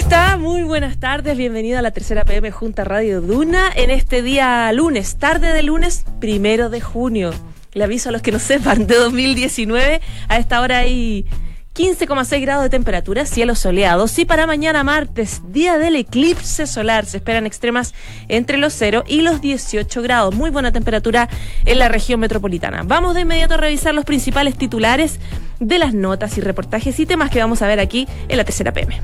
está? Muy buenas tardes, bienvenido a la tercera PM Junta Radio Duna en este día lunes, tarde de lunes, primero de junio. Le aviso a los que no sepan, de 2019, a esta hora hay 15,6 grados de temperatura, cielo soleado. Y para mañana martes, día del eclipse solar, se esperan extremas entre los 0 y los 18 grados. Muy buena temperatura en la región metropolitana. Vamos de inmediato a revisar los principales titulares de las notas y reportajes y temas que vamos a ver aquí en la tercera PM.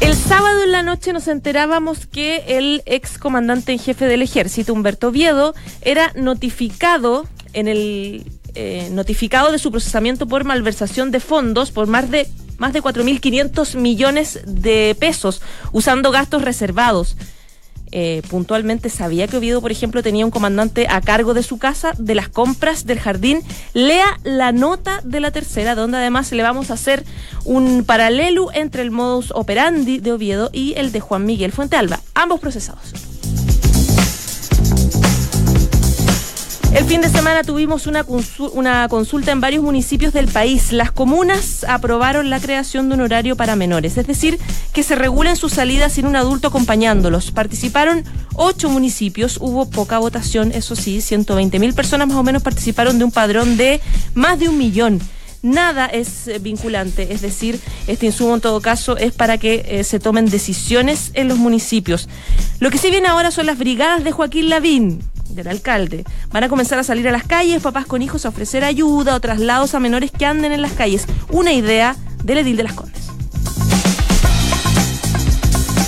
El sábado en la noche nos enterábamos que el ex comandante en jefe del ejército, Humberto Viedo, era notificado en el eh, notificado de su procesamiento por malversación de fondos por más de más de 4.500 millones de pesos usando gastos reservados. Eh, puntualmente sabía que Oviedo, por ejemplo, tenía un comandante a cargo de su casa, de las compras del jardín. Lea la nota de la tercera, donde además le vamos a hacer un paralelo entre el modus operandi de Oviedo y el de Juan Miguel Fuente Alba, ambos procesados. El fin de semana tuvimos una, una consulta en varios municipios del país. Las comunas aprobaron la creación de un horario para menores, es decir, que se regulen sus salidas sin un adulto acompañándolos. Participaron ocho municipios, hubo poca votación, eso sí, 120 mil personas más o menos participaron de un padrón de más de un millón nada es eh, vinculante, es decir, este insumo en todo caso es para que eh, se tomen decisiones en los municipios. Lo que sí viene ahora son las brigadas de Joaquín Lavín, del alcalde. Van a comenzar a salir a las calles, papás con hijos a ofrecer ayuda o traslados a menores que anden en las calles. Una idea del edil de las Condes.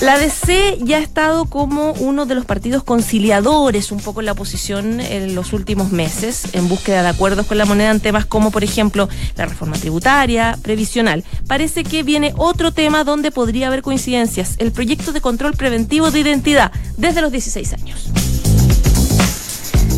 La DC ya ha estado como uno de los partidos conciliadores un poco en la oposición en los últimos meses, en búsqueda de acuerdos con la moneda en temas como, por ejemplo, la reforma tributaria, previsional. Parece que viene otro tema donde podría haber coincidencias, el proyecto de control preventivo de identidad desde los 16 años.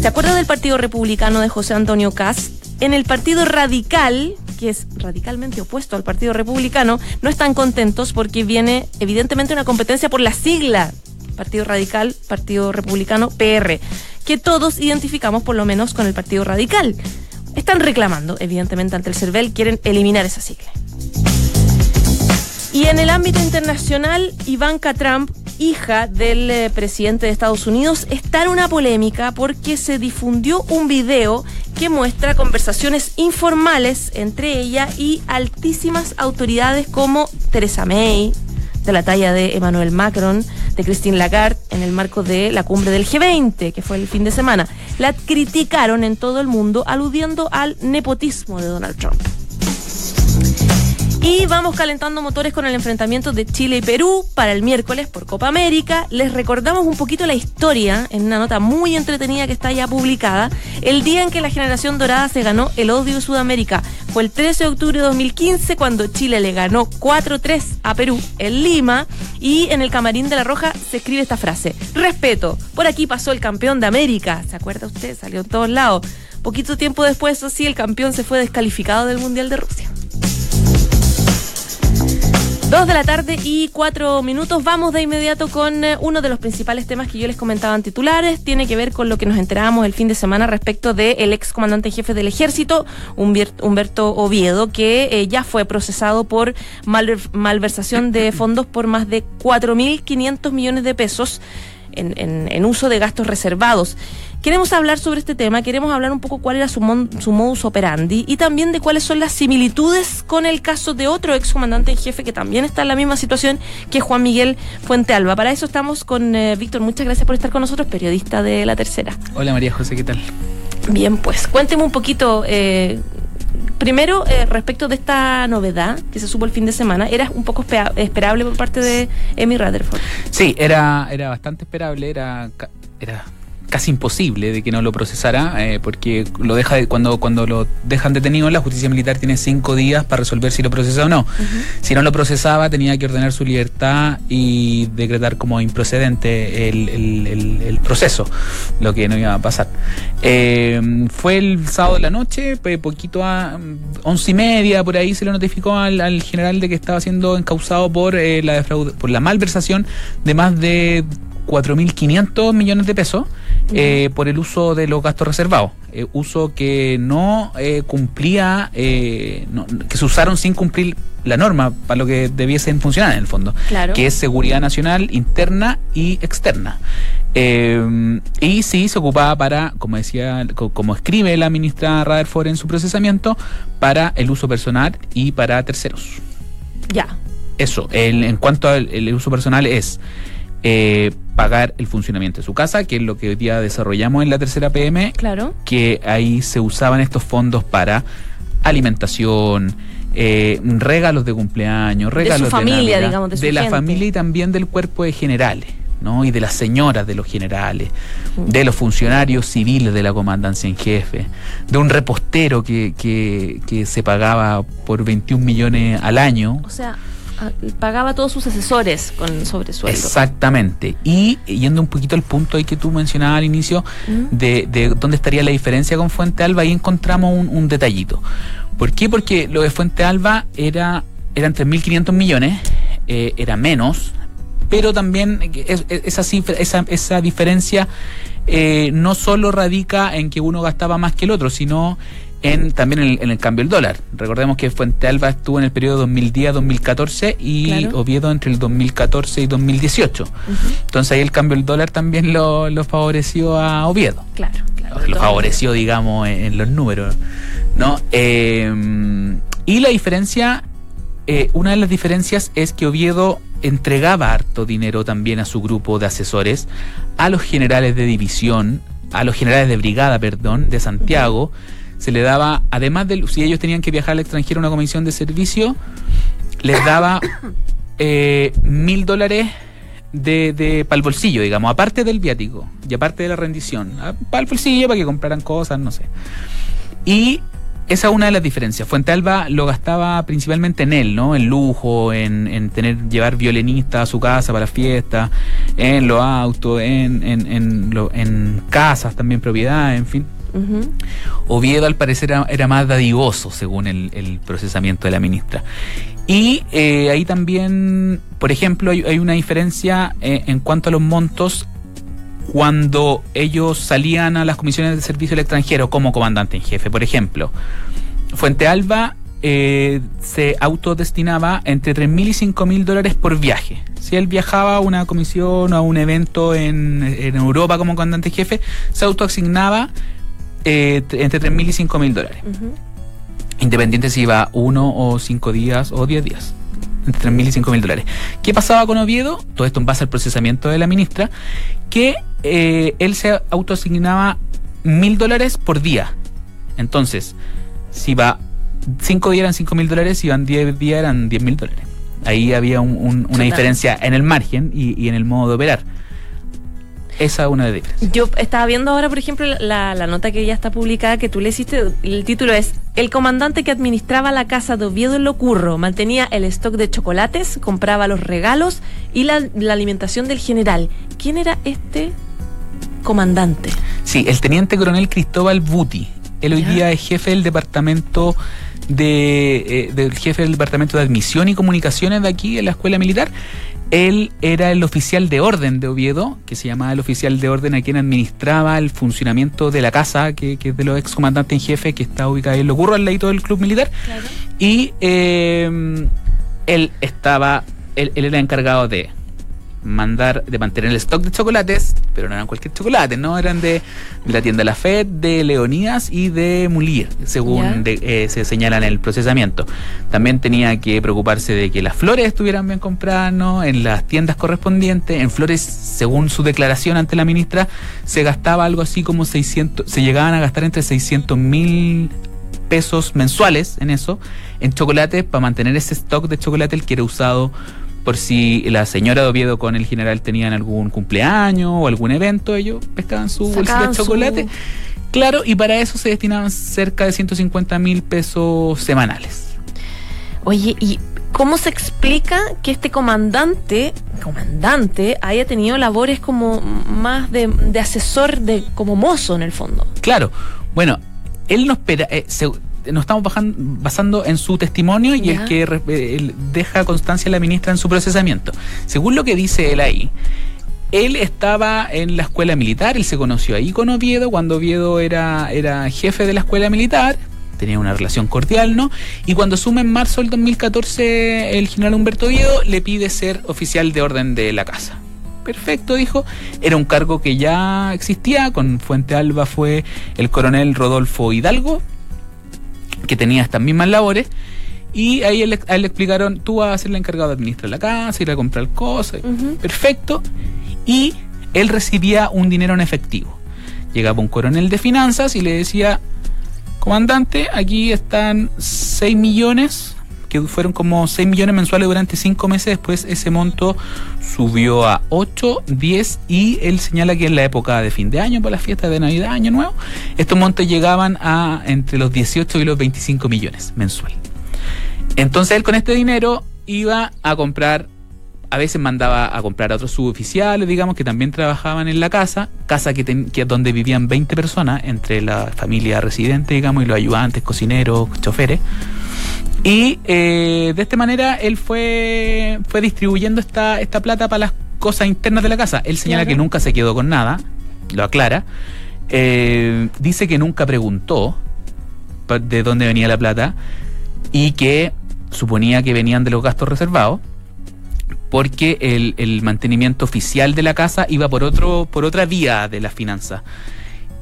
¿Se acuerda del Partido Republicano de José Antonio Cast? En el Partido Radical, que es radicalmente opuesto al Partido Republicano, no están contentos porque viene evidentemente una competencia por la sigla Partido Radical, Partido Republicano, PR, que todos identificamos por lo menos con el Partido Radical. Están reclamando, evidentemente, ante el CERVEL, quieren eliminar esa sigla. Y en el ámbito internacional, Ivanka Trump hija del eh, presidente de Estados Unidos, está en una polémica porque se difundió un video que muestra conversaciones informales entre ella y altísimas autoridades como Theresa May, de la talla de Emmanuel Macron, de Christine Lagarde, en el marco de la cumbre del G20, que fue el fin de semana. La criticaron en todo el mundo aludiendo al nepotismo de Donald Trump. Y vamos calentando motores con el enfrentamiento de Chile y Perú para el miércoles por Copa América. Les recordamos un poquito la historia en una nota muy entretenida que está ya publicada. El día en que la generación dorada se ganó el odio de Sudamérica fue el 13 de octubre de 2015 cuando Chile le ganó 4-3 a Perú en Lima y en el camarín de la Roja se escribe esta frase. Respeto, por aquí pasó el campeón de América. ¿Se acuerda usted? Salió en todos lados. Poquito tiempo después, eso sí, el campeón se fue descalificado del Mundial de Rusia. Dos de la tarde y cuatro minutos. Vamos de inmediato con eh, uno de los principales temas que yo les comentaba en titulares. Tiene que ver con lo que nos enterábamos el fin de semana respecto del ex comandante en jefe del ejército, Humberto Oviedo, que eh, ya fue procesado por malversación de fondos por más de 4.500 millones de pesos en, en uso de gastos reservados. Queremos hablar sobre este tema, queremos hablar un poco cuál era su, su modus operandi y también de cuáles son las similitudes con el caso de otro excomandante en jefe que también está en la misma situación que Juan Miguel Fuente Alba. Para eso estamos con eh, Víctor. Muchas gracias por estar con nosotros, periodista de La Tercera. Hola María José, ¿qué tal? Bien, pues cuénteme un poquito. Eh, primero, eh, respecto de esta novedad que se supo el fin de semana, ¿era un poco esperable por parte de Emi Rutherford? Sí, era, era bastante esperable, era, era casi imposible de que no lo procesara, eh, porque lo deja cuando, cuando lo dejan detenido, la justicia militar tiene cinco días para resolver si lo procesa o no. Si no lo procesaba, tenía que ordenar su libertad y decretar como improcedente el, el, proceso, lo que no iba a pasar. Eh, fue el sábado de la noche, poquito a once y media, por ahí se le notificó al, general de que estaba siendo encausado por, eh, la, por la malversación de más de 4.500 millones de pesos eh, por el uso de los gastos reservados. eh, uso que no eh, cumplía, no- que se usaron sin cumplir la norma para lo que debiesen funcionar en el fondo, Claro. que es seguridad nacional interna y externa. Eh, y sí, se ocupaba para, como decía, co- como escribe la ministra Rutherford en su procesamiento, para el uso personal y para terceros. Ya. Eso, el- en cuanto al el uso personal es eh, pagar el funcionamiento de su casa, que es lo que hoy día desarrollamos en la tercera PM, Claro. que ahí se usaban estos fondos para alimentación, eh, regalos de cumpleaños, regalos de familia, Navidad, digamos, de su la gente. familia y también del cuerpo de generales. ¿no? y de las señoras de los generales, Mm. de los funcionarios civiles de la comandancia en jefe, de un repostero que, que, que se pagaba por 21 millones al año, O sea, pagaba a todos sus asesores con sobresueldo. Exactamente. Y yendo un poquito al punto ahí que tú mencionabas al inicio, ¿Mm? de, de dónde estaría la diferencia con Fuente Alba, ahí encontramos un, un detallito. ¿Por qué? Porque lo de Fuente Alba era, eran 3.500 millones, eh, era menos, pero también es- es- esa, cifra, esa, esa diferencia eh, no solo radica en que uno gastaba más que el otro, sino en también en el, en el cambio del dólar. Recordemos que Fuente Alba estuvo en el periodo 2010-2014 y Claro. Oviedo entre el 2014 y 2018. Ujú. Entonces ahí el cambio del dólar también lo, lo favoreció a Oviedo. Claro, claro. Lo favoreció, digamos, en, en los números. ¿no? Eh, y la diferencia, eh, una de las diferencias es que Oviedo entregaba harto dinero también a su grupo de asesores, a los generales de división, a los generales de brigada, perdón, de Santiago. Se le daba, además de, si ellos tenían que viajar al extranjero una comisión de servicio, les daba eh, mil dólares de, de para el bolsillo, digamos, aparte del viático y aparte de la rendición, para el bolsillo para que compraran cosas, no sé. Y esa es una de las diferencias. Fuente Alba lo gastaba principalmente en él, ¿no? En lujo, en, en tener, llevar violinistas a su casa para fiestas, en los autos, en, en, en, en casas también, propiedades, en fin. Oviedo al parecer era, más dadivoso según el, procesamiento de la ministra. Y eh, ahí también, por ejemplo, hay, una diferencia eh, en cuanto a los montos cuando ellos salían a las comisiones de servicio al extranjero como comandante en jefe. Por ejemplo, Fuente Alba eh, se autodestinaba entre 3.000 y 5.000 dólares por viaje. Si él viajaba a una comisión o a un evento en, en Europa como comandante en jefe, se autoasignaba eh, entre 3.000 y 5.000 dólares. Independiente si iba uno o cinco días o 10 días. Entre 3.000 y 5.000 dólares. ¿Qué pasaba con Oviedo? Todo esto en base al procesamiento de la ministra. Que eh, él se autoasignaba mil dólares por día. Entonces, si va 5 días eran 5.000 dólares, si van 10 días eran 10.000 dólares. Ahí había un- una diferencia en el margen y, y en el modo de operar. Esa es una de las diferencias. Yo estaba viendo ahora, por ejemplo, la, la nota que ya está publicada que tú le hiciste. El título es El comandante que administraba la casa de Oviedo en Locurro mantenía el stock de chocolates, compraba los regalos y la, la alimentación del general. ¿Quién era este comandante? Sí, el teniente coronel Cristóbal Buti. Él hoy día es jefe del departamento de eh, del jefe del departamento de admisión y comunicaciones de aquí en la escuela militar. Él era el oficial de orden de Oviedo, que se llamaba el oficial de orden a quien administraba el funcionamiento de la casa, que, que es de los excomandantes en jefe, que está ubicada en Locurro, al ladito del club militar. Claro. Y eh, él estaba, él, él era encargado de mandar, de mantener el stock de chocolates, pero no eran cualquier chocolate, no eran de, de la tienda La Fed, de Leonidas y de Mulier, según de- eh, se señala en el procesamiento. También tenía que preocuparse de que las flores estuvieran bien compradas, ¿no? En las tiendas correspondientes, en flores, según su declaración ante la ministra, se gastaba algo así como 600, se llegaban a gastar entre 600 mil pesos mensuales en eso, en chocolate, para mantener ese stock de chocolate el que era usado por si la señora de Oviedo con el general tenían algún cumpleaños o algún evento, ellos pescaban su bolsita de su- chocolate. Claro, y para eso se destinaban cerca de 150 mil pesos semanales. Oye, ¿y cómo se explica que este comandante, comandante, haya tenido labores como más de, de asesor, de como mozo en el fondo? Claro, bueno, él nos espera, eh, se- nos estamos basando en su testimonio y el que eh, deja constancia la ministra en su procesamiento. Según lo que dice él ahí, él estaba en la escuela militar, él se conoció ahí con Oviedo, cuando Oviedo era, era jefe de la escuela militar, tenía una relación cordial, ¿no? Y cuando asume en marzo del 2014 el general Humberto Oviedo, le pide ser oficial de orden de la casa. Perfecto, dijo. Era un cargo que ya existía, con Fuente Alba fue el coronel Rodolfo Hidalgo, que tenía estas mismas labores. Y ahí él, a él le explicaron, tú vas a ser el encargado de administrar la casa, ir a comprar cosas. Perfecto. Y él recibía un dinero en efectivo. Llegaba un coronel de finanzas y le decía, comandante, aquí están 6 millones, que fueron como 6 millones mensuales durante 5 meses. Después ese monto subió a 8, 10 y él señala que en la época de fin de año, por las fiestas de Navidad, Año Nuevo, estos montos llegaban a entre los 18 y los 25 millones mensual. Entonces él con este dinero iba a comprar, a veces mandaba a comprar a otros suboficiales, digamos, que también trabajaban en la casa, casa que donde vivían 20 personas, entre la familia residente, digamos, y los ayudantes, cocineros, choferes. Y eh, de esta manera él fue, fue distribuyendo esta, esta plata para las cosas internas de la casa. Él señala Claro. que nunca se quedó con nada, lo aclara. Eh, dice que nunca preguntó de dónde venía la plata y que suponía que venían de los gastos reservados porque el, el mantenimiento oficial de la casa iba por otro por otra vía de las finanzas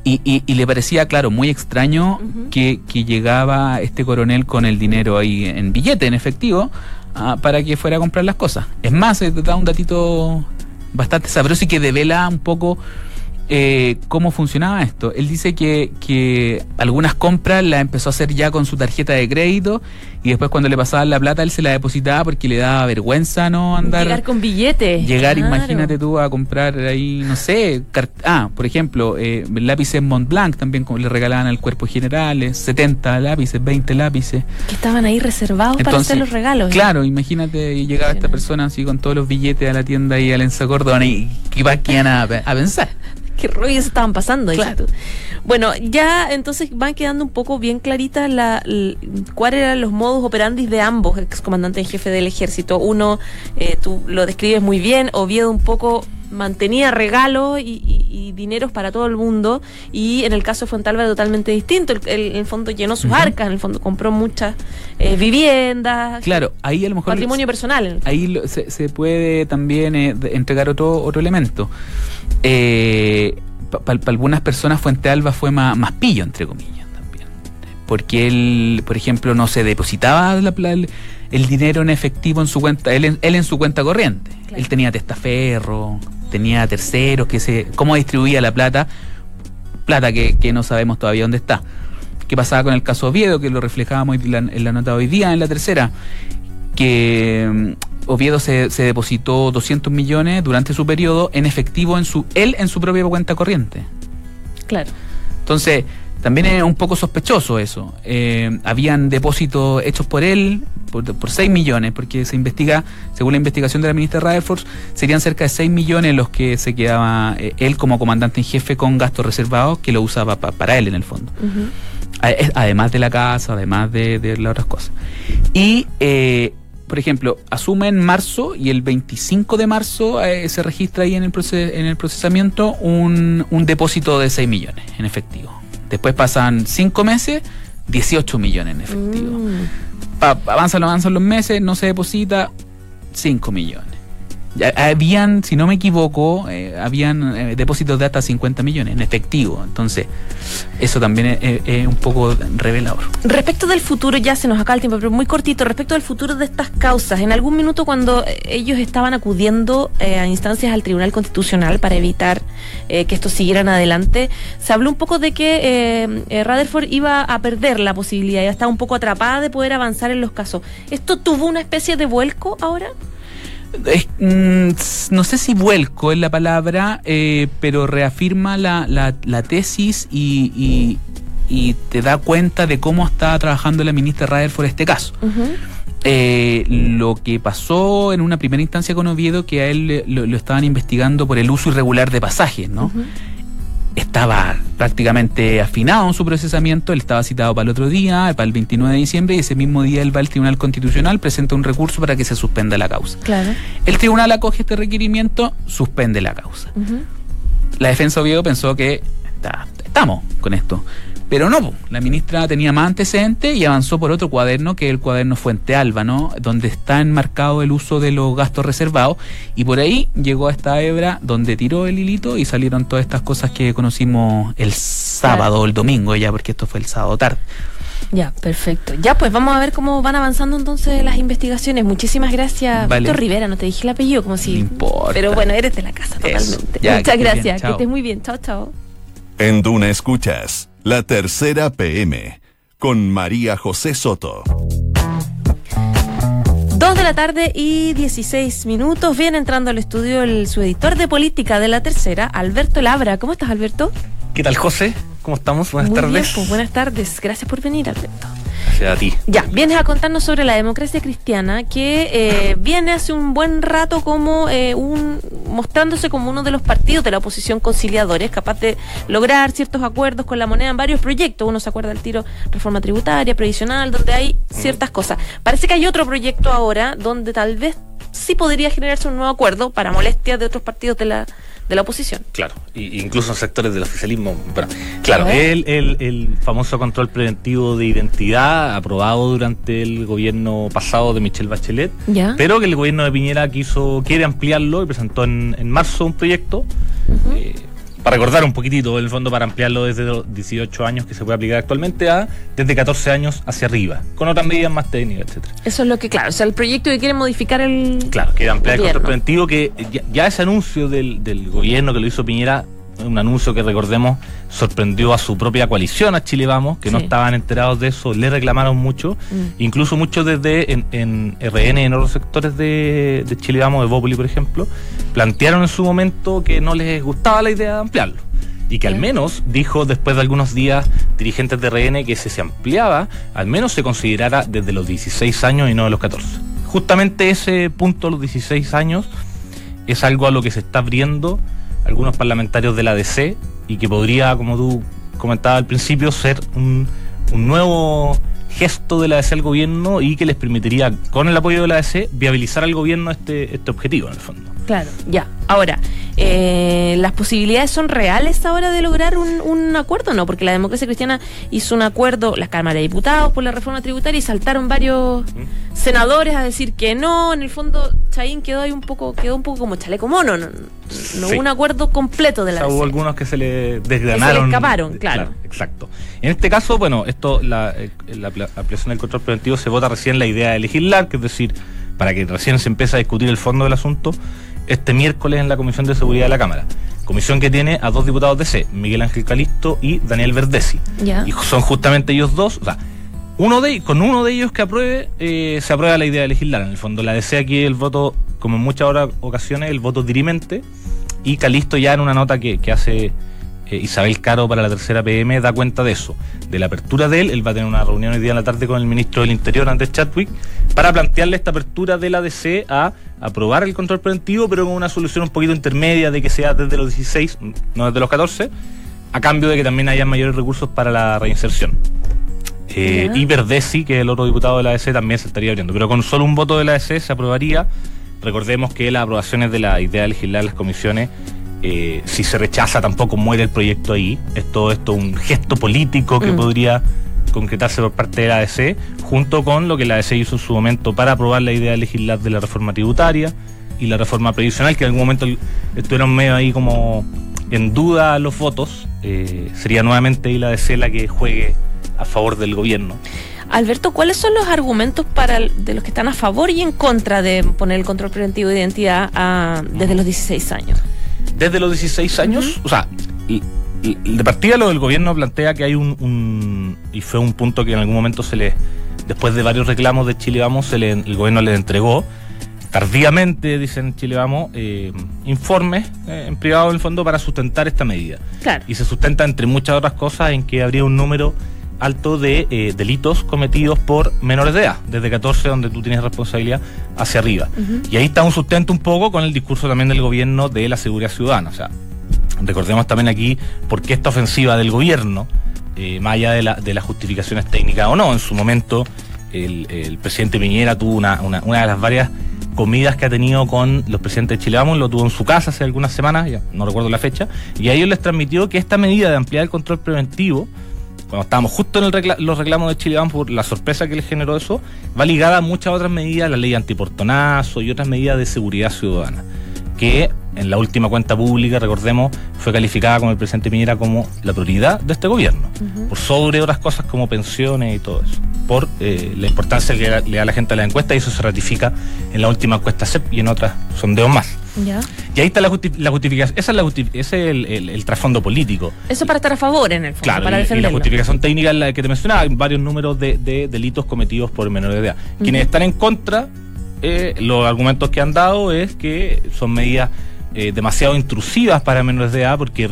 y, y- y le parecía claro muy extraño que, que llegaba este coronel con el dinero ahí en billete en efectivo ah, para que fuera a comprar las cosas. Es más eh, da un datito bastante sabroso y que devela un poco eh, cómo funcionaba esto. Él dice que, que algunas compras las empezó a hacer ya con su tarjeta de crédito y después cuando le pasaban la plata él se la depositaba porque le daba vergüenza no andar Llegar con billetes. llegar Claro. imagínate tú a comprar ahí no sé ah por ejemplo eh, lápices Montblanc también como le regalaban al cuerpo generales 70 lápices 20 lápices Que estaban ahí reservados para hacer los regalos. ¿eh? Claro, imagínate llegaba esta persona así con todos los billetes a la tienda y al Córdoba y qué va a, a pensar. Qué rollo se estaban pasando. Claro. Bueno, ya entonces van quedando un poco bien claritas la, cuáles eran los modus operandi de ambos excomandantes en jefe del ejército. Uno, eh, tú lo describes muy bien, Oviedo un poco mantenía regalos y, y- y dineros para todo el mundo y en el caso de Fuentalba era totalmente distinto. El, el- en el fondo llenó sus arcas, en el fondo compró muchas eh, viviendas, Claro, ahí a lo mejor patrimonio personal. ahí lo- se, se puede también eh, entregar otro otro elemento. Para algunas personas Fuente Alba fue más, más pillo, entre comillas, también. Porque él, por ejemplo, no se depositaba la el, el dinero en efectivo en su cuenta, él en, él en su cuenta corriente. Claro. Él tenía testaferro, tenía terceros, que se, cómo distribuía la plata, plata que, que no sabemos todavía dónde está. ¿Qué pasaba con el caso Oviedo, que lo reflejábamos hoy- la- en la nota de hoy día, en la tercera? Que Oviedo se, se depositó 200 millones durante su periodo en efectivo en su él en su propia cuenta corriente. Claro. Entonces, también es un poco sospechoso eso. Eh, habían depósitos hechos por él por, por 6 millones, porque se investiga, según la investigación de la ministra Rutherford, serían cerca de 6 millones los que se quedaba eh, él como comandante en jefe con gastos reservados que lo usaba pa- para él en el fondo. Además de la casa, además de, de las otras cosas. Y, eh, por ejemplo, asume en marzo y el 25 de marzo eh, se registra ahí en el, proce- en el procesamiento un, un depósito de 6 millones en efectivo. Después pasan 5 meses, 18 millones en efectivo. Mm. Pa- avanzan, avanzan los meses, no se deposita 5 millones. Habían, si no me equivoco, eh, habían eh, depósitos de hasta 50 millones en efectivo. Entonces, eso también es, un poco revelador. Respecto del futuro, ya se nos acaba el tiempo, pero muy cortito, respecto del futuro de estas causas, en algún minuto cuando eh, ellos estaban acudiendo a instancias al Tribunal Constitucional para evitar que estos siguieran adelante, se habló un poco de que Rutherford iba a perder la posibilidad, ya estaba un poco atrapada de poder avanzar en los casos. ¿Esto tuvo una especie de vuelco ahora? Es, mm, no sé si vuelco es la palabra, eh, pero reafirma la, la- la tesis y, y- y te da cuenta de cómo está trabajando la ministra Rutherford este caso. Eh, lo que pasó en una primera instancia con Oviedo, que a él le- lo, lo estaban investigando por el uso irregular de pasajes, ¿no? Estaba prácticamente afinado en su procesamiento, él estaba citado para el otro día, para el 29 de diciembre, y ese mismo día él va al Tribunal Constitucional, presenta un recurso para que se suspenda la causa. Claro. El tribunal acoge este requerimiento, suspende la causa. La defensa Oviedo pensó que estamos con esto. Pero no, la ministra tenía más antecedentes y avanzó por otro cuaderno, que es el cuaderno Fuente Alba, ¿no? Donde está enmarcado el uso de los gastos reservados. Y por ahí llegó a esta hebra donde tiró el hilito y salieron todas estas cosas que conocimos el sábado o el domingo ya, porque esto fue el sábado tarde. Ya, perfecto. Ya, pues vamos a ver cómo van avanzando entonces las investigaciones. Muchísimas gracias, Víctor Rivera. No te dije el apellido, como si. importa. Pero bueno, eres de la casa totalmente. Muchas gracias. que estés muy bien. Chao, chao. En Duna Escuchas, la tercera PM, con María José Soto. Dos de la tarde y 16 minutos. Viene entrando al estudio el subeditor de política de la tercera, Alberto Labra. ¿Cómo estás, Alberto? ¿Qué tal, José? ¿Cómo estamos? Buenas tardes. Pues, buenas tardes. Gracias por venir, Alberto. Gracias a ti. Ya, vienes a contarnos sobre la democracia cristiana, que eh, viene hace un buen rato como eh, un mostrándose como uno de los partidos de la oposición conciliadores, capaz de lograr ciertos acuerdos con la moneda en varios proyectos. Uno se acuerda del tiro reforma tributaria, previsional, donde hay ciertas cosas. Parece que hay otro proyecto ahora donde tal vez sí podría generarse un nuevo acuerdo para molestias de otros partidos de la de la oposición. Claro, y, incluso en sectores del oficialismo. claro, el, el, famoso control preventivo de identidad aprobado durante el gobierno pasado de Michelle Bachelet, pero que el gobierno de Piñera quiso quiere ampliarlo y presentó en, en marzo un proyecto para recordar un poquitito, en el fondo, para ampliarlo desde los 18 años que se puede aplicar actualmente a desde 14 años hacia arriba, con otras medidas más técnicas, etcétera. Eso es lo que, claro, o sea, el proyecto que quiere modificar el. Claro, quiere ampliar el control preventivo, que ya, ese anuncio del, del gobierno que lo hizo Piñera un anuncio que recordemos sorprendió a su propia coalición, a Chile Vamos, que no estaban enterados de eso, le reclamaron mucho, mm. incluso muchos desde en, en, RN, en otros sectores de, Chile Vamos, de Bópoli, por ejemplo, plantearon en su momento que no les gustaba la idea de ampliarlo. Y que al menos, dijo después de algunos días dirigentes de RN, que si se ampliaba, al menos se considerara desde los 16 años y no de los 14. Justamente ese punto, los 16 años, es algo a lo que se está abriendo algunos parlamentarios de la DC y que podría, como tú comentabas al principio, ser un, un nuevo gesto de la DC al gobierno y que les permitiría, con el apoyo de la DC, viabilizar al gobierno este, este objetivo, en el fondo. Claro, ya. Ahora, eh, ¿las posibilidades son reales ahora de lograr un, un, acuerdo no? Porque la democracia cristiana hizo un acuerdo, la Cámara de Diputados, por la reforma tributaria y saltaron varios senadores a decir que no. En el fondo, Chaín quedó ahí un poco, quedó un poco como chaleco mono. No, no hubo un acuerdo completo de la o Hubo algunos que se le desgranaron. se le escaparon, claro. Exacto. En este caso, bueno, esto, la, eh, la ampliación del control preventivo se vota recién la idea de legislar, que es decir, para que recién se empiece a discutir el fondo del asunto este miércoles en la Comisión de Seguridad de la Cámara. Comisión que tiene a dos diputados de C, Miguel Ángel Calisto y Daniel Verdesi. Y son justamente ellos dos, o sea, uno de, con uno de ellos que apruebe, eh, se aprueba la idea de legislar. En el fondo, la DC aquí el voto, como en muchas ocasiones, el voto dirimente. Y Calisto ya en una nota que, que hace eh, Isabel Caro para la tercera PM da cuenta de eso, de la apertura de él. Él va a tener una reunión hoy día en la tarde con el ministro del Interior, Andrés Chadwick, para plantearle esta apertura de la DC a aprobar el control preventivo, pero con una solución un poquito intermedia de que sea desde los 16, no desde los 14, a cambio de que también haya mayores recursos para la reinserción. Eh, y Verdesi, que es el otro diputado de la DC, también se estaría abriendo. Pero con solo un voto de la DC se aprobaría. Recordemos que las aprobaciones de la idea de legislar las comisiones eh, si se rechaza tampoco muere el proyecto ahí. Es todo esto un gesto político que mm. podría concretarse por parte de la ADC, junto con lo que la ADC hizo en su momento para aprobar la idea de legislar de la reforma tributaria y la reforma previsional, que en algún momento estuvieron medio ahí como en duda los votos. Eh, sería nuevamente la ADC la que juegue a favor del gobierno. Alberto, ¿cuáles son los argumentos para de los que están a favor y en contra de poner el control preventivo de identidad a, desde los 16 años? Desde los 16 años, o sea, de partida lo del gobierno plantea que hay un, y fue un punto que en algún momento se le, después de varios reclamos de Chile Vamos, se le, el gobierno le entregó tardíamente, dicen Chile Vamos, eh, informes eh, en privado del fondo para sustentar esta medida. Claro. Y se sustenta, entre muchas otras cosas, en que habría un número alto de eh, delitos cometidos por menores de edad, desde 14 donde tú tienes responsabilidad hacia arriba. Y ahí está un sustento un poco con el discurso también del gobierno de la seguridad ciudadana. O sea, Recordemos también aquí por qué esta ofensiva del gobierno, eh, más allá de, la- de las justificaciones técnicas o no, en su momento el, el presidente Piñera tuvo una, una- una de las varias comidas que ha tenido con los presidentes de Chile Vamos, lo tuvo en su casa hace algunas semanas, ya no recuerdo la fecha, y a ellos les transmitió que esta medida de ampliar el control preventivo, cuando estábamos justo en el recla- los reclamos de Chile Vamos por la sorpresa que les generó eso, va ligada a muchas otras medidas, la ley antiportonazo y otras medidas de seguridad ciudadana, que en la última cuenta pública, recordemos, fue calificada con el presidente Piñera como la prioridad de este gobierno, por sobre otras cosas como pensiones y todo eso, por eh, la importancia que le da la gente a la encuesta y eso se ratifica en la última encuesta CEP y en otras sondeos más. ¿Ya? Y ahí está la, justi- la justificación, esa es la justi- ese es el, el- el trasfondo político. Eso para estar a favor en el fondo, Claro, para y- y, la justificación técnica es la que te mencionaba, hay varios números de, de delitos cometidos por menores de edad. Quienes están en contra, eh, los argumentos que han dado es que son medidas eh, demasiado intrusivas para menores de edad porque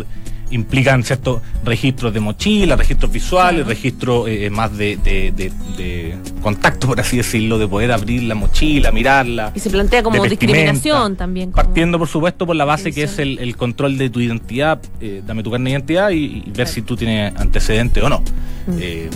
implican ciertos registros de mochila, registros visuales, registros eh, más de, de- de- de contacto, por así decirlo, de poder abrir la mochila, mirarla. Y se plantea como discriminación también. como- Partiendo, por supuesto, por la base que es el, el control de tu identidad, eh, dame tu carne de identidad y, y ver Claro. si tú tienes antecedentes o no. Mm. Eh,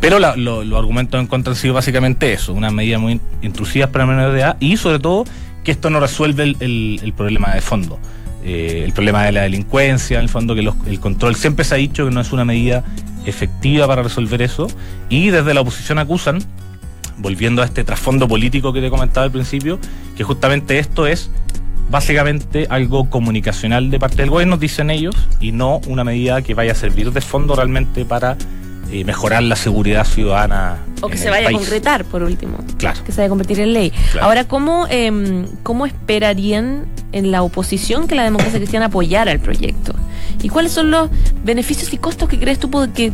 pero la- lo- los argumentos en contra han sido básicamente eso, unas medidas muy intrusivas para menores de edad y sobre todo que esto no resuelve el, el- el problema de fondo. Eh, el problema de la delincuencia, en el fondo que los- el control siempre se ha dicho que no es una medida efectiva para resolver eso y desde la oposición acusan volviendo a este trasfondo político que te comentaba al principio, que justamente esto es básicamente algo comunicacional de parte del gobierno, dicen ellos, y no una medida que vaya a servir de fondo realmente para eh, mejorar la seguridad ciudadana. O que en se el vaya a concretar, por último. Claro. Que se vaya a convertir en ley. Claro. Ahora, ¿cómo, em, ¿cómo esperarían en la oposición que la democracia cristiana apoyara el proyecto? ¿Y cuáles son los beneficios y costos que crees tú que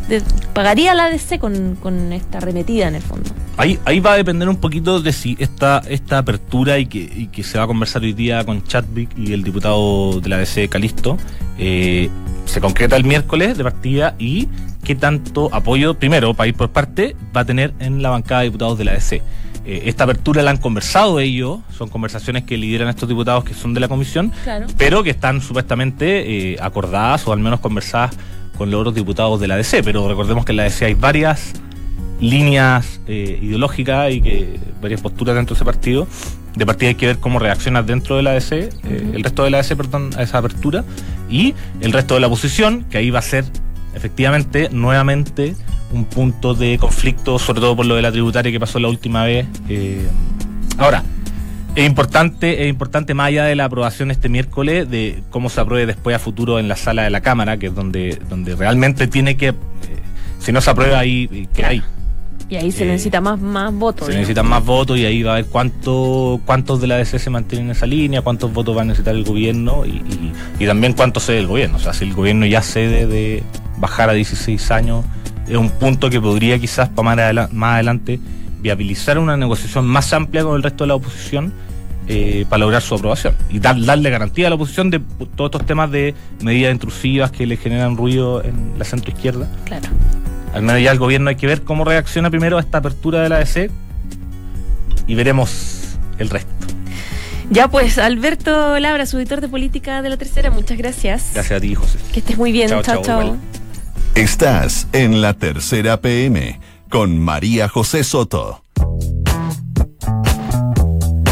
pagaría la ADC con, con esta arremetida en el fondo? Ahí, ahí va a depender un poquito de si esta, esta apertura y que, y que se va a conversar hoy día con Chadwick y el diputado de la DC Calisto eh, se concreta el miércoles de partida y qué tanto apoyo, primero, país por parte, va a tener en la bancada de diputados de la DC. Eh, esta apertura la han conversado ellos, son conversaciones que lideran estos diputados que son de la comisión, Claro. pero que están supuestamente eh, acordadas o al menos conversadas con los otros diputados de la DC. Pero recordemos que en la DC hay varias líneas eh, ideológicas y que varias posturas dentro de ese partido. De partida hay que ver cómo reacciona dentro de la ADC, eh, el resto de la ADC, perdón, a esa apertura, y el resto de la oposición, que ahí va a ser efectivamente nuevamente un punto de conflicto, sobre todo por lo de la tributaria que pasó la última vez. eh. Ahora, es importante, es importante más allá de la aprobación este miércoles, de cómo se apruebe después a futuro en la sala de la Cámara, que es donde, donde realmente tiene que, eh, si no se aprueba ahí, ¿qué hay? Y ahí se Eh, necesita más, más votos. Se digamos. necesitan más votos y ahí va a ver cuánto, cuántos de la DC se mantienen en esa línea, cuántos votos va a necesitar el gobierno y, y- y también cuánto cede el gobierno. O sea, si el gobierno ya cede de bajar a 16 años, es un punto que podría quizás para más, más adelante viabilizar una negociación más amplia con el resto de la oposición eh, para lograr su aprobación y dar- darle garantía a la oposición de todos estos temas de medidas intrusivas que le generan ruido en la centro izquierda. Claro. Al menos ya el gobierno hay que ver cómo reacciona primero a esta apertura de la ADC y veremos el resto. Ya pues, Alberto Labra, su editor de política de la tercera, muchas gracias. Gracias a ti, José. Que estés muy bien. Chao, chao. chao, chao. igual. Estás en la tercera PM con María José Soto.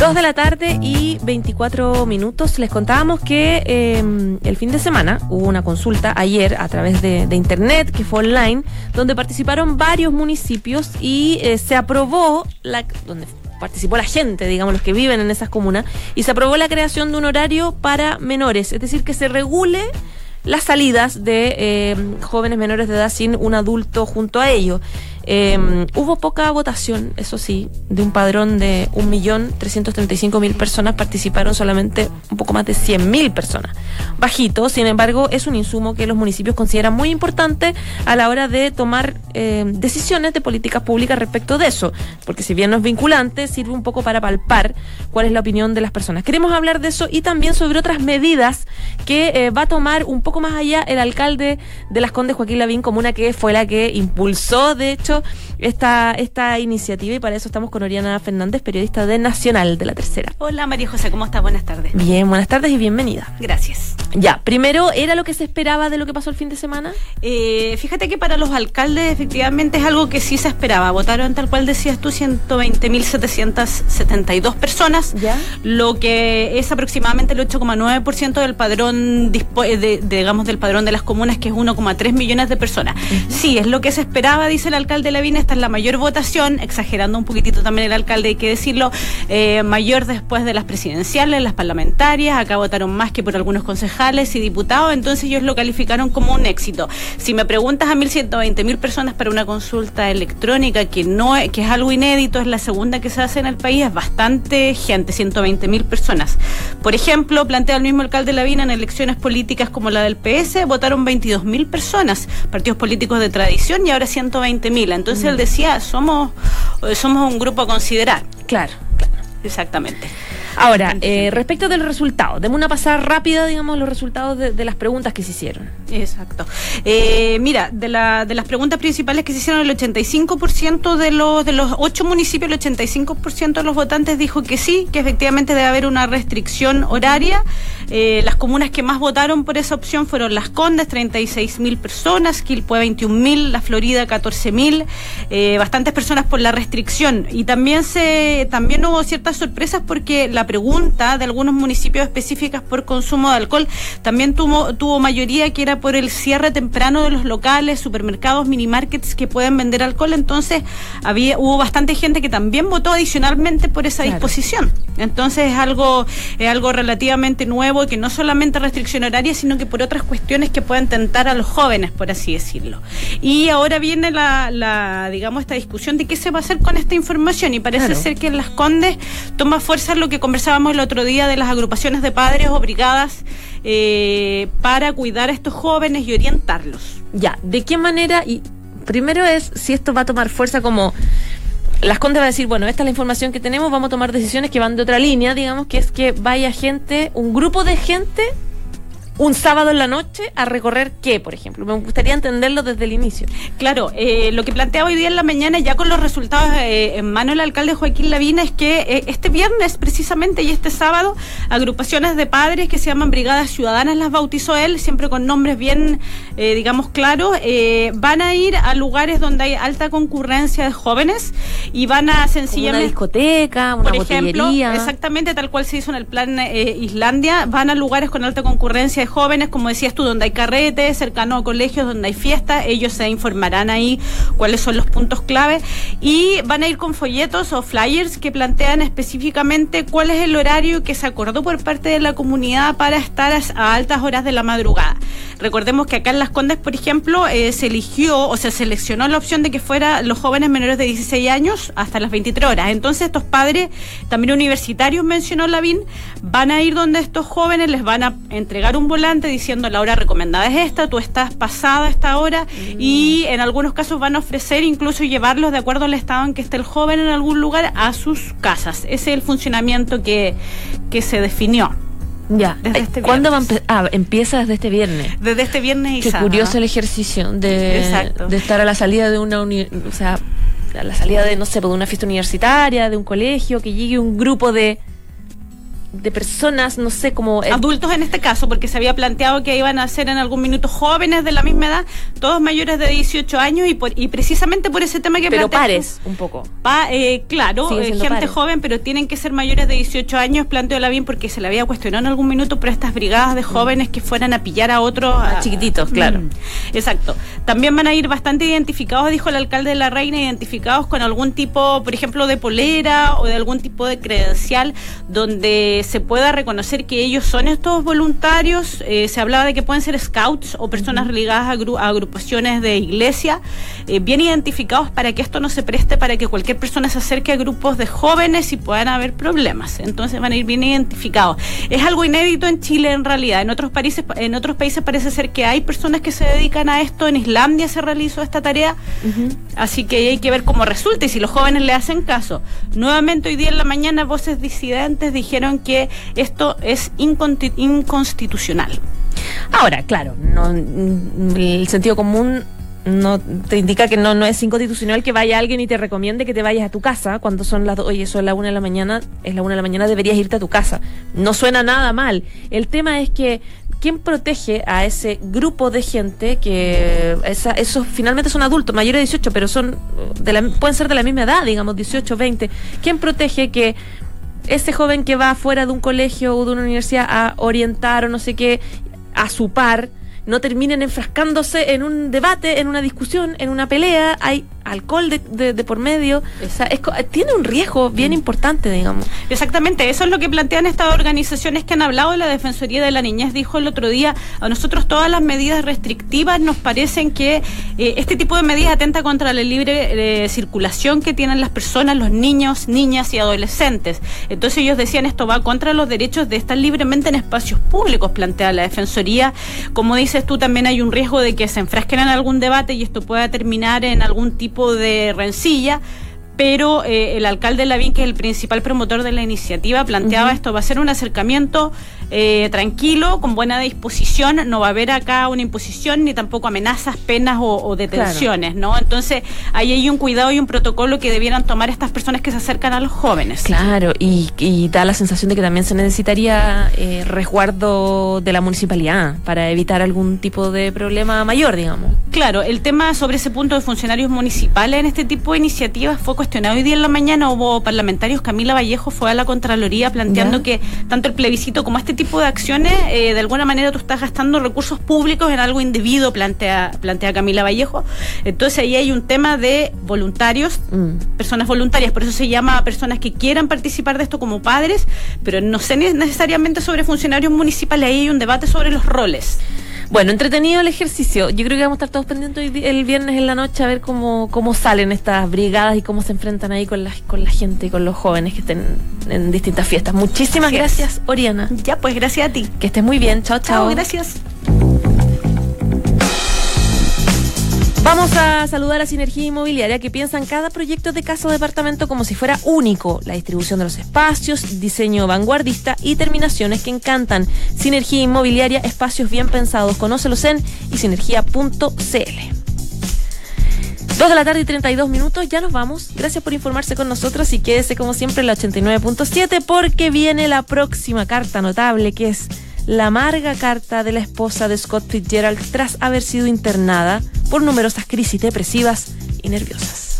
Dos de la tarde y 24 minutos. Les contábamos que eh, el fin de semana hubo una consulta ayer a través de, internet, que fue online, donde participaron varios municipios y eh, se aprobó, la, donde participó la gente, digamos, los que viven en esas comunas, y se aprobó la creación de un horario para menores, es decir, que se regule las salidas de eh, jóvenes menores de edad sin un adulto junto a ellos. Eh, hubo poca votación, eso sí, de un padrón de 1.335.000 personas, participaron solamente un poco más de 100.000 personas. Bajito, sin embargo, es un insumo que los municipios consideran muy importante a la hora de tomar eh, decisiones de políticas públicas respecto de eso, porque si bien no es vinculante, sirve un poco para palpar cuál es la opinión de las personas. Queremos hablar de eso y también sobre otras medidas que eh, va a tomar un poco más allá el alcalde de Las Condes, Joaquín Lavín, comuna que fue la que impulsó, de hecho, mucho esta, esta iniciativa y para eso estamos con Oriana Fernández, periodista de Nacional de la Tercera. Hola María José, ¿cómo estás? Buenas tardes. Bien, buenas tardes y bienvenida. Gracias. Ya, primero, ¿era lo que se esperaba de lo que pasó el fin de semana? Eh, fíjate que para los alcaldes efectivamente es algo que sí se esperaba. Votaron tal cual decías tú 120.772 personas, ¿Ya? lo que es aproximadamente el 8,9% del padrón eh, de, de, digamos del padrón de las comunas que es 1,3 millones de personas. Sí, es lo que se esperaba, dice el alcalde Lavín, esta es la mayor votación, exagerando un poquitito también el alcalde, hay que decirlo, eh, mayor después de las presidenciales, las parlamentarias, acá votaron más que por algunos concejales y diputados, entonces ellos lo calificaron como un éxito. Si me preguntas a 1.120.000 mil personas para una consulta electrónica, que no que es algo inédito, es la segunda que se hace en el país, es bastante gente, 120.000 mil personas. Por ejemplo, plantea el mismo alcalde Lavín en elecciones políticas como la del PS, votaron 22.000 mil personas, partidos políticos de tradición y ahora 120.000 mil. Entonces él decía, somos, somos un grupo a considerar. Claro, claro. Exactamente. Ahora, eh, respecto del resultado, demos una pasada rápida, digamos, los resultados de, de las preguntas que se hicieron. Exacto. Eh, mira, de, la, de las preguntas principales que se hicieron, el 85% de los, de los ocho municipios, el 85% de los votantes dijo que sí, que efectivamente debe haber una restricción horaria. Eh, las comunas que más votaron por esa opción fueron Las Condes, 36 mil personas, Quilpue 21 mil, La Florida 14 mil, eh, bastantes personas por la restricción. Y también se también hubo ciertas sorpresas porque la pregunta de algunos municipios específicas por consumo de alcohol también tuvo, tuvo mayoría que era por el cierre temprano de los locales, supermercados, minimarkets que pueden vender alcohol. Entonces había hubo bastante gente que también votó adicionalmente por esa Claro. disposición. Entonces es algo, es algo relativamente nuevo que no solamente restricción horaria, sino que por otras cuestiones que pueden tentar a los jóvenes, por así decirlo. Y ahora viene la, la digamos, esta discusión de qué se va a hacer con esta información. Y parece Claro. ser que en Las Condes toma fuerza lo que conversábamos el otro día de las agrupaciones de padres o brigadas eh, para cuidar a estos jóvenes y orientarlos. Ya, ¿de qué manera? Y primero es si esto va a tomar fuerza como las Condes va a decir, bueno, esta es la información que tenemos, vamos a tomar decisiones que van de otra línea, digamos, que es que vaya gente, un grupo de gente, un sábado en la noche a recorrer qué, por ejemplo. Me gustaría entenderlo desde el inicio. Claro, eh, lo que plantea hoy día en la mañana, ya con los resultados eh, en mano el alcalde Joaquín Lavina, es que eh, este viernes precisamente y este sábado, agrupaciones de padres que se llaman Brigadas Ciudadanas las bautizó él, siempre con nombres bien, eh, digamos, claros, eh, van a ir a lugares donde hay alta concurrencia de jóvenes y van a Como una sencillamente discoteca, una por ejemplo, exactamente tal cual se hizo en el plan eh, Islandia, van a lugares con alta concurrencia jóvenes, como decías tú, donde hay carretes, cercano a colegios, donde hay fiestas, ellos se informarán ahí cuáles son los puntos clave y van a ir con folletos o flyers que plantean específicamente cuál es el horario que se acordó por parte de la comunidad para estar a, a altas horas de la madrugada. Recordemos que acá en Las Condes, por ejemplo, eh, se eligió o se seleccionó la opción de que fuera los jóvenes menores de 16 años hasta las 23 horas. Entonces estos padres, también universitarios, mencionó Lavín, van a ir donde estos jóvenes les van a entregar un volante diciendo la hora recomendada es esta, tú estás pasada esta hora y en algunos casos van a ofrecer incluso llevarlos de acuerdo al estado en que esté el joven en algún lugar a sus casas. Ese es el funcionamiento que, que se definió Ya. desde este ¿Cuándo va? Ah, empieza desde este viernes. desde este viernes y Qué sábado. curioso el ejercicio de estar a la salida de una uni- o sea, a la salida de, no sé, pues, de una fiesta universitaria, de un colegio, que llegue un grupo de de personas, no sé, como... adultos en este caso, porque se había planteado que iban a ser en algún minuto jóvenes de la misma edad, todos mayores de 18 años y, por, y precisamente por ese tema que pero pares, un poco. Pa- eh, claro, eh, gente pares. joven, pero tienen que ser mayores de 18 años, planteó la bien porque se le había cuestionado en algún minuto por estas brigadas de jóvenes que fueran a pillar a otros. a- Mm. chiquititos, claro. Mm, exacto. También van a ir bastante identificados, dijo el alcalde de la Reina, identificados con algún tipo, por ejemplo, de polera o de algún tipo de credencial donde se pueda reconocer que ellos son estos voluntarios. Eh, se hablaba de que pueden ser scouts o personas ligadas a, gru- a agrupaciones de iglesia, eh, bien identificados para que esto no se preste para que cualquier persona se acerque a grupos de jóvenes y puedan haber problemas. Entonces van a ir bien identificados. Es algo inédito en Chile en realidad. En otros países, en otros países parece ser que hay personas que se dedican a esto. En Islandia se realizó esta tarea. Así que hay que ver cómo resulta y si los jóvenes le hacen caso. Nuevamente hoy día en la mañana voces disidentes dijeron que esto es inconstitucional. Ahora, claro, mm, el sentido común no te indica que no, es inconstitucional que vaya alguien y te recomiende que te vayas a tu casa cuando son las do- oye, eso es la una de la mañana, es la una de la mañana, deberías irte a tu casa. No suena nada mal. El tema es que ¿quién protege a ese grupo de gente que esa, esos finalmente son adultos, mayores de 18, pero son de la, pueden ser de la misma edad, digamos, 18, 20? ¿Quién protege que ese joven que va fuera de un colegio o de una universidad a orientar o no sé qué, a su par, no terminen enfrascándose en un debate, en una discusión, en una pelea, hay alcohol de, de- de por medio, o sea, es co- tiene un riesgo bien importante, digamos. Exactamente, eso es lo que plantean estas organizaciones que han hablado. La Defensoría de la Niñez dijo el otro día, a nosotros todas las medidas restrictivas nos parecen que eh, este tipo de medidas atenta contra la libre eh, circulación que tienen las personas, los niños, niñas y adolescentes. Entonces ellos decían esto va contra los derechos de estar libremente en espacios públicos, plantea la Defensoría. Como dices tú, también hay un riesgo de que se enfrasquen en algún debate y esto pueda terminar en algún tipo de rencilla pero eh, el alcalde Lavín, que es el principal promotor de la iniciativa, planteaba esto va a ser un acercamiento eh, tranquilo, con buena disposición, no va a haber acá una imposición ni tampoco amenazas, penas o, o detenciones, ¿no? Entonces, ahí hay un cuidado y un protocolo que debieran tomar estas personas que se acercan a los jóvenes. Claro, y, y da la sensación de que también se necesitaría eh, resguardo de la municipalidad para evitar algún tipo de problema mayor, digamos. Claro, el tema sobre ese punto de funcionarios municipales en este tipo de iniciativas fue cuestionado hoy día en la mañana. Hubo parlamentarios, Camila Vallejo fue a la Contraloría planteando Ya. que tanto el plebiscito como este tipo de acciones, eh, de alguna manera tú estás gastando recursos públicos en algo indebido, plantea, plantea Camila Vallejo. Entonces ahí hay un tema de voluntarios, Mm. personas voluntarias, por eso se llama a personas que quieran participar de esto como padres, pero no sé ne- necesariamente sobre funcionarios municipales, ahí hay un debate sobre los roles. Bueno, entretenido el ejercicio. Yo creo que vamos a estar todos pendientes el viernes en la noche a ver cómo, cómo salen estas brigadas y cómo se enfrentan ahí con la, con la gente y con los jóvenes que estén en distintas fiestas. Muchísimas gracias, Oriana. Ya, pues gracias a ti. Que estés muy bien. Chao, chao. Chao, gracias. Vamos a saludar a Sinergia Inmobiliaria que piensa en cada proyecto de casa o departamento como si fuera único. La distribución de los espacios, diseño vanguardista y terminaciones que encantan. Sinergia Inmobiliaria, espacios bien pensados. Conócelos en y sinergia.cl. Dos de la tarde y 32 minutos, ya nos vamos. Gracias por informarse con nosotros y quédese como siempre en la 89.7 porque viene la próxima carta notable que es la amarga carta de la esposa de Scott Fitzgerald tras haber sido internada por numerosas crisis depresivas y nerviosas.